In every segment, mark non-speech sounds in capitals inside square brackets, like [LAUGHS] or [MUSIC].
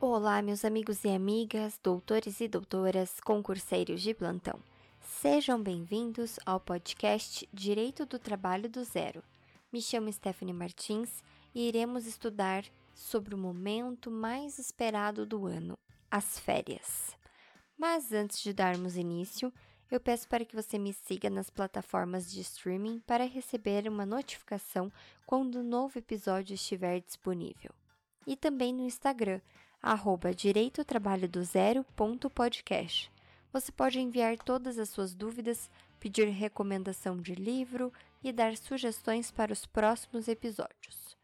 Olá, meus amigos e amigas, doutores e doutoras, concurseiros de plantão. Sejam bem-vindos ao podcast Direito do Trabalho do Zero. Me chamo Stephanie Martins e iremos estudar sobre o momento mais esperado do ano, as férias. Mas antes de darmos início, eu peço para que você me siga nas plataformas de streaming para receber uma notificação quando o um novo episódio estiver disponível. E também no Instagram, arroba direitotrabalhodozero.podcast. Você pode enviar todas as suas dúvidas, pedir recomendação de livro e dar sugestões para os próximos episódios.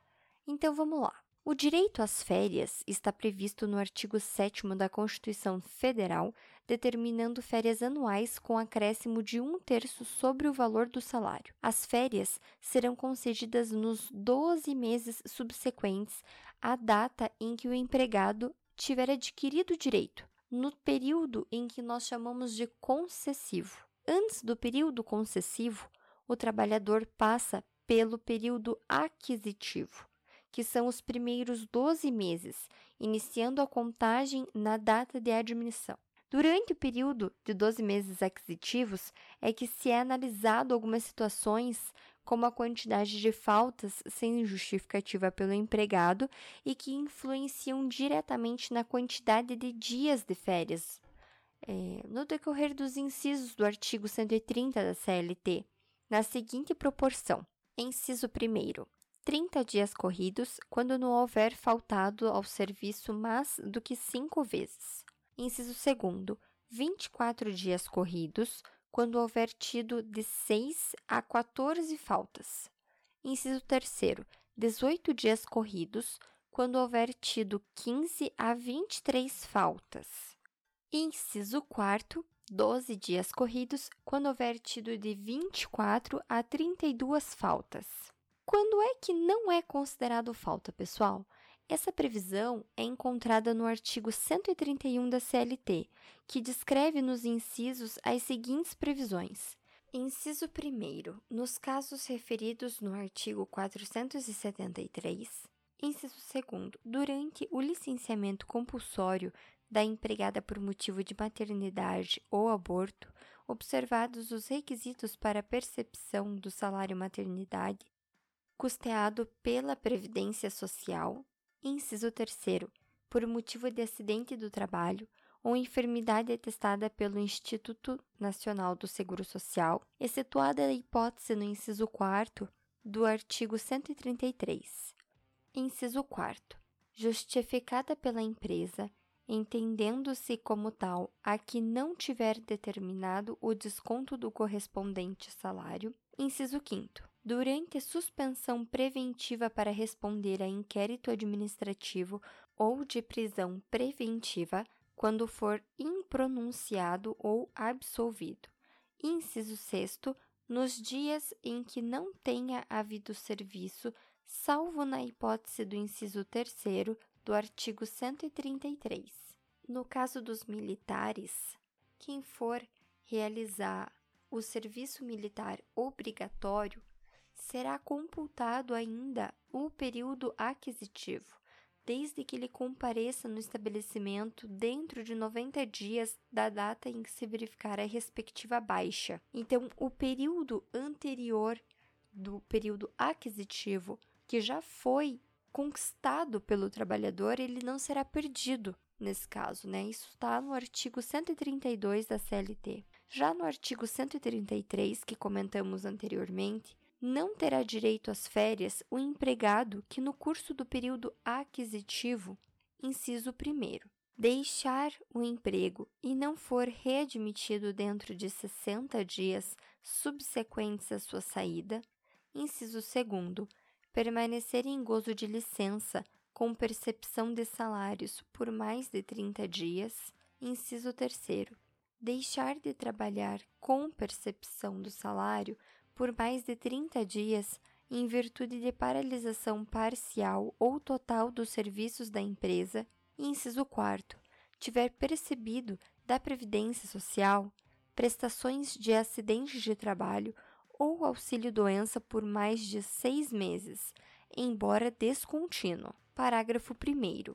Então vamos lá. O direito às férias está previsto no artigo 7 da Constituição Federal, determinando férias anuais com acréscimo de um terço sobre o valor do salário. As férias serão concedidas nos 12 meses subsequentes à data em que o empregado tiver adquirido o direito, no período em que nós chamamos de concessivo. Antes do período concessivo, o trabalhador passa pelo período aquisitivo que são os primeiros 12 meses, iniciando a contagem na data de admissão. Durante o período de 12 meses aquisitivos é que se é analisado algumas situações, como a quantidade de faltas sem justificativa pelo empregado e que influenciam diretamente na quantidade de dias de férias. É, no decorrer dos incisos do artigo 130 da CLT, na seguinte proporção: inciso 1 30 dias corridos quando não houver faltado ao serviço mais do que cinco vezes. Inciso 2. 24 dias corridos quando houver tido de 6 a 14 faltas. Inciso 3. 18 dias corridos quando houver tido 15 a 23 faltas. Inciso 4. 12 dias corridos quando houver tido de 24 a 32 faltas. Quando é que não é considerado falta, pessoal? Essa previsão é encontrada no artigo 131 da CLT, que descreve nos incisos as seguintes previsões. Inciso 1. Nos casos referidos no artigo 473. Inciso 2. Durante o licenciamento compulsório da empregada por motivo de maternidade ou aborto, observados os requisitos para a percepção do salário maternidade custeado pela Previdência Social. Inciso 3. Por motivo de acidente do trabalho ou enfermidade atestada pelo Instituto Nacional do Seguro Social, excetuada a hipótese no inciso 4 do artigo 133. Inciso 4. Justificada pela empresa, entendendo-se como tal a que não tiver determinado o desconto do correspondente salário. Inciso 5 durante suspensão preventiva para responder a inquérito administrativo ou de prisão preventiva quando for impronunciado ou absolvido. Inciso 6 nos dias em que não tenha havido serviço, salvo na hipótese do inciso 3 do artigo 133. No caso dos militares, quem for realizar o serviço militar obrigatório será computado ainda o período aquisitivo, desde que ele compareça no estabelecimento dentro de 90 dias da data em que se verificar a respectiva baixa. Então, o período anterior do período aquisitivo, que já foi conquistado pelo trabalhador, ele não será perdido nesse caso, né? Isso está no artigo 132 da CLT. Já no artigo 133, que comentamos anteriormente, não terá direito às férias o empregado que, no curso do período aquisitivo, inciso 1, deixar o emprego e não for readmitido dentro de 60 dias subsequentes à sua saída, inciso 2, permanecer em gozo de licença com percepção de salários por mais de 30 dias, inciso 3, deixar de trabalhar com percepção do salário por mais de 30 dias em virtude de paralisação parcial ou total dos serviços da empresa, inciso 4, tiver percebido da Previdência Social prestações de acidente de trabalho ou auxílio-doença por mais de seis meses, embora descontínuo. Parágrafo 1.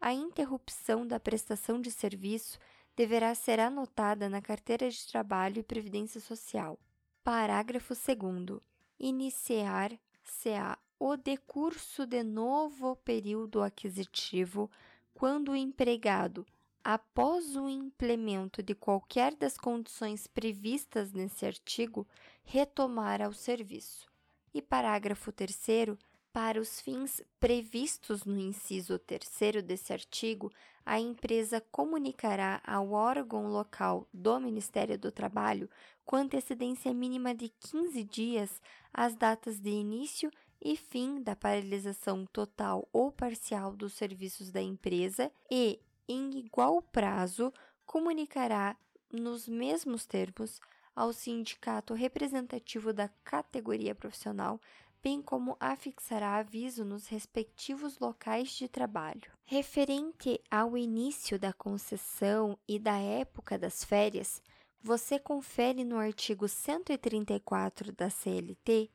a interrupção da prestação de serviço deverá ser anotada na carteira de trabalho e previdência social. Parágrafo 2. Iniciar-se-á o decurso de novo período aquisitivo quando o empregado, após o implemento de qualquer das condições previstas nesse artigo, retomar ao serviço. E parágrafo 3 para os fins previstos no inciso 3 desse artigo, a empresa comunicará ao órgão local do Ministério do Trabalho, com antecedência mínima de 15 dias, as datas de início e fim da paralisação total ou parcial dos serviços da empresa e, em igual prazo, comunicará, nos mesmos termos, ao sindicato representativo da categoria profissional bem como afixará aviso nos respectivos locais de trabalho. Referente ao início da concessão e da época das férias, você confere no artigo 134 da CLT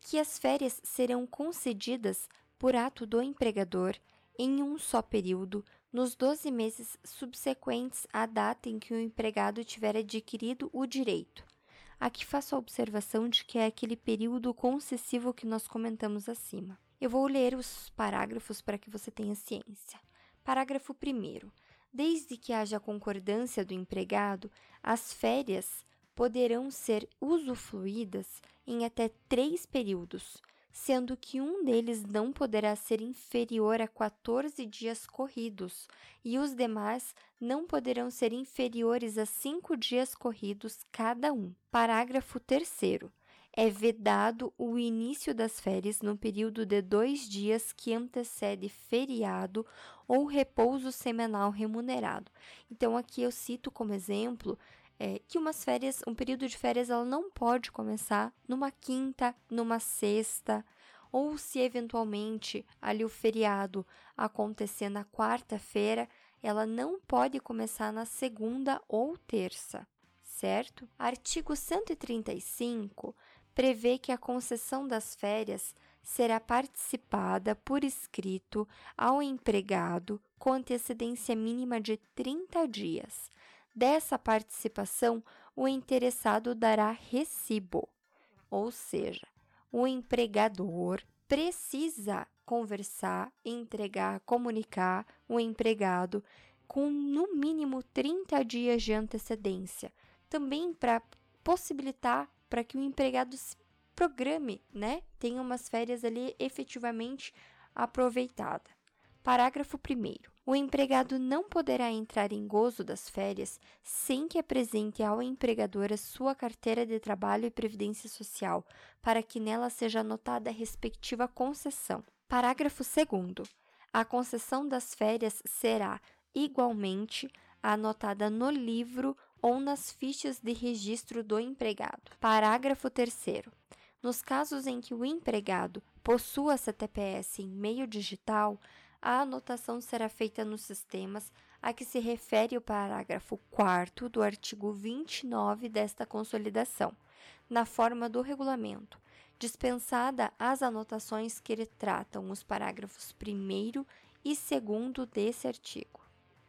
que as férias serão concedidas por ato do empregador em um só período nos 12 meses subsequentes à data em que o empregado tiver adquirido o direito Aqui faço a observação de que é aquele período concessivo que nós comentamos acima. Eu vou ler os parágrafos para que você tenha ciência. Parágrafo 1. Desde que haja concordância do empregado, as férias poderão ser usufruídas em até três períodos, sendo que um deles não poderá ser inferior a 14 dias corridos e os demais não poderão ser inferiores a cinco dias corridos cada um. Parágrafo 3. É vedado o início das férias no período de dois dias que antecede feriado ou repouso semanal remunerado. Então, aqui eu cito como exemplo é, que umas férias, um período de férias, ela não pode começar numa quinta, numa sexta, ou se eventualmente ali o feriado acontecer na quarta-feira, ela não pode começar na segunda ou terça, certo? Artigo 135 prevê que a concessão das férias será participada por escrito ao empregado com antecedência mínima de 30 dias Dessa participação, o interessado dará recibo, ou seja, o empregador precisa conversar, entregar, comunicar o empregado com no mínimo 30 dias de antecedência, também para possibilitar para que o empregado se programe, né? Tenha umas férias ali efetivamente aproveitada. Parágrafo 1 o empregado não poderá entrar em gozo das férias sem que apresente ao empregador a sua carteira de trabalho e previdência social, para que nela seja anotada a respectiva concessão. Parágrafo 2. A concessão das férias será, igualmente, anotada no livro ou nas fichas de registro do empregado. Parágrafo 3. Nos casos em que o empregado possua CTPS em meio digital, a anotação será feita nos sistemas a que se refere o parágrafo 4 do artigo 29 desta consolidação, na forma do regulamento, dispensada as anotações que tratam os parágrafos 1 e 2 desse artigo.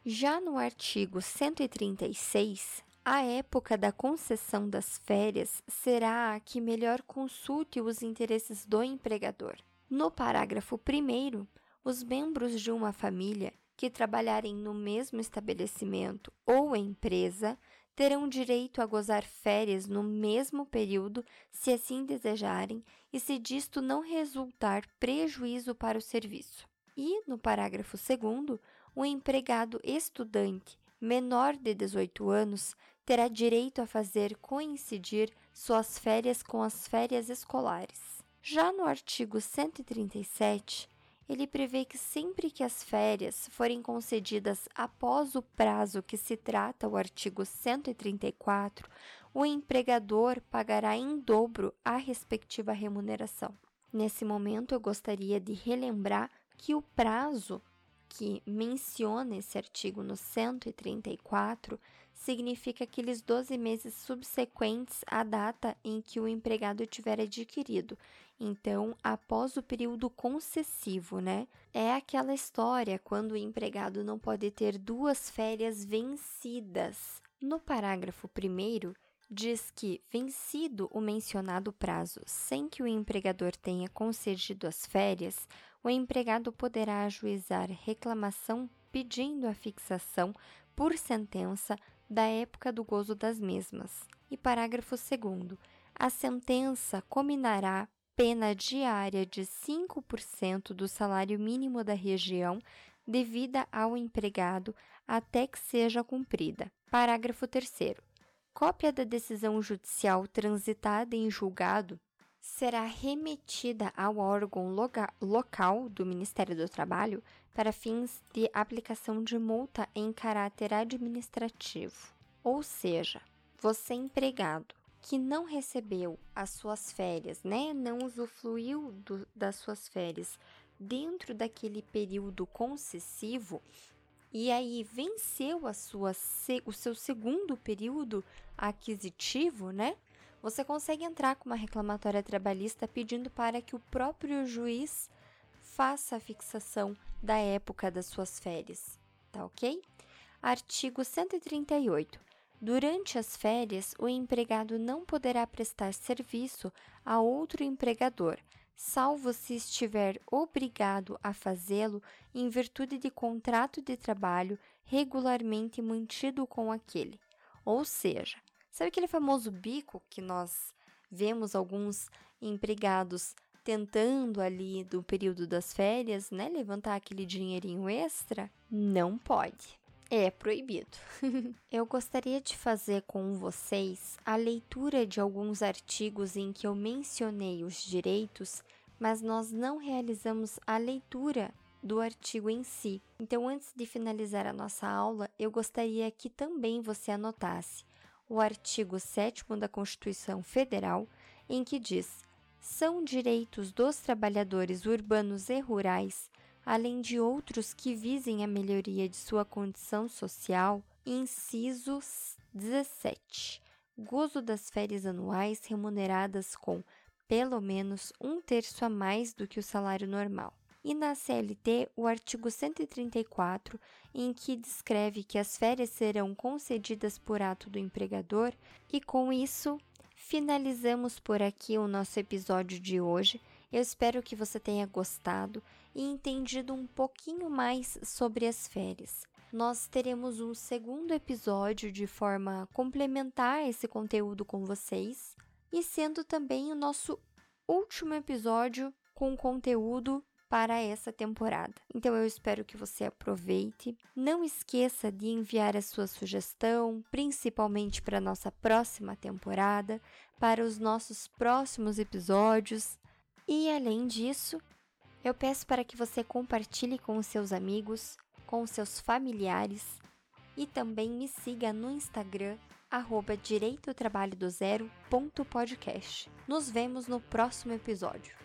Já no artigo 136, a época da concessão das férias será a que melhor consulte os interesses do empregador. No parágrafo 1, os membros de uma família que trabalharem no mesmo estabelecimento ou empresa terão direito a gozar férias no mesmo período, se assim desejarem, e se disto não resultar prejuízo para o serviço. E, no parágrafo 2, o empregado estudante menor de 18 anos terá direito a fazer coincidir suas férias com as férias escolares. Já no artigo 137, ele prevê que sempre que as férias forem concedidas após o prazo que se trata o artigo 134, o empregador pagará em dobro a respectiva remuneração. Nesse momento, eu gostaria de relembrar que o prazo que menciona esse artigo no 134 significa aqueles 12 meses subsequentes à data em que o empregado tiver adquirido. Então, após o período concessivo, né? É aquela história quando o empregado não pode ter duas férias vencidas. No parágrafo 1 diz que, vencido o mencionado prazo sem que o empregador tenha concedido as férias, o empregado poderá ajuizar reclamação pedindo a fixação por sentença da época do gozo das mesmas. E parágrafo 2. A sentença combinará pena diária de 5% do salário mínimo da região devida ao empregado até que seja cumprida. Parágrafo 3. Cópia da decisão judicial transitada em julgado será remetida ao órgão local do Ministério do Trabalho para fins de aplicação de multa em caráter administrativo. Ou seja, você empregado que não recebeu as suas férias, né, não usufruiu do, das suas férias dentro daquele período concessivo e aí venceu a sua, o seu segundo período aquisitivo, né? Você consegue entrar com uma reclamatória trabalhista pedindo para que o próprio juiz faça a fixação da época das suas férias, tá ok? Artigo 138. Durante as férias, o empregado não poderá prestar serviço a outro empregador, salvo se estiver obrigado a fazê-lo em virtude de contrato de trabalho regularmente mantido com aquele. Ou seja, sabe aquele famoso bico que nós vemos alguns empregados tentando ali do período das férias, né, levantar aquele dinheirinho extra, não pode. É proibido. [LAUGHS] eu gostaria de fazer com vocês a leitura de alguns artigos em que eu mencionei os direitos, mas nós não realizamos a leitura do artigo em si. Então, antes de finalizar a nossa aula, eu gostaria que também você anotasse o artigo 7 da Constituição Federal, em que diz: são direitos dos trabalhadores urbanos e rurais, além de outros que visem a melhoria de sua condição social, inciso 17. Gozo das férias anuais remuneradas com pelo menos um terço a mais do que o salário normal. E na CLT, o artigo 134, em que descreve que as férias serão concedidas por ato do empregador, e com isso finalizamos por aqui o nosso episódio de hoje. Eu espero que você tenha gostado e entendido um pouquinho mais sobre as férias. Nós teremos um segundo episódio de forma complementar esse conteúdo com vocês e sendo também o nosso último episódio com conteúdo para essa temporada. Então eu espero que você aproveite. Não esqueça de enviar a sua sugestão, principalmente para a nossa próxima temporada, para os nossos próximos episódios. E além disso, eu peço para que você compartilhe com os seus amigos, com os seus familiares e também me siga no Instagram arroba direitotrabalhodozero.podcast. Nos vemos no próximo episódio.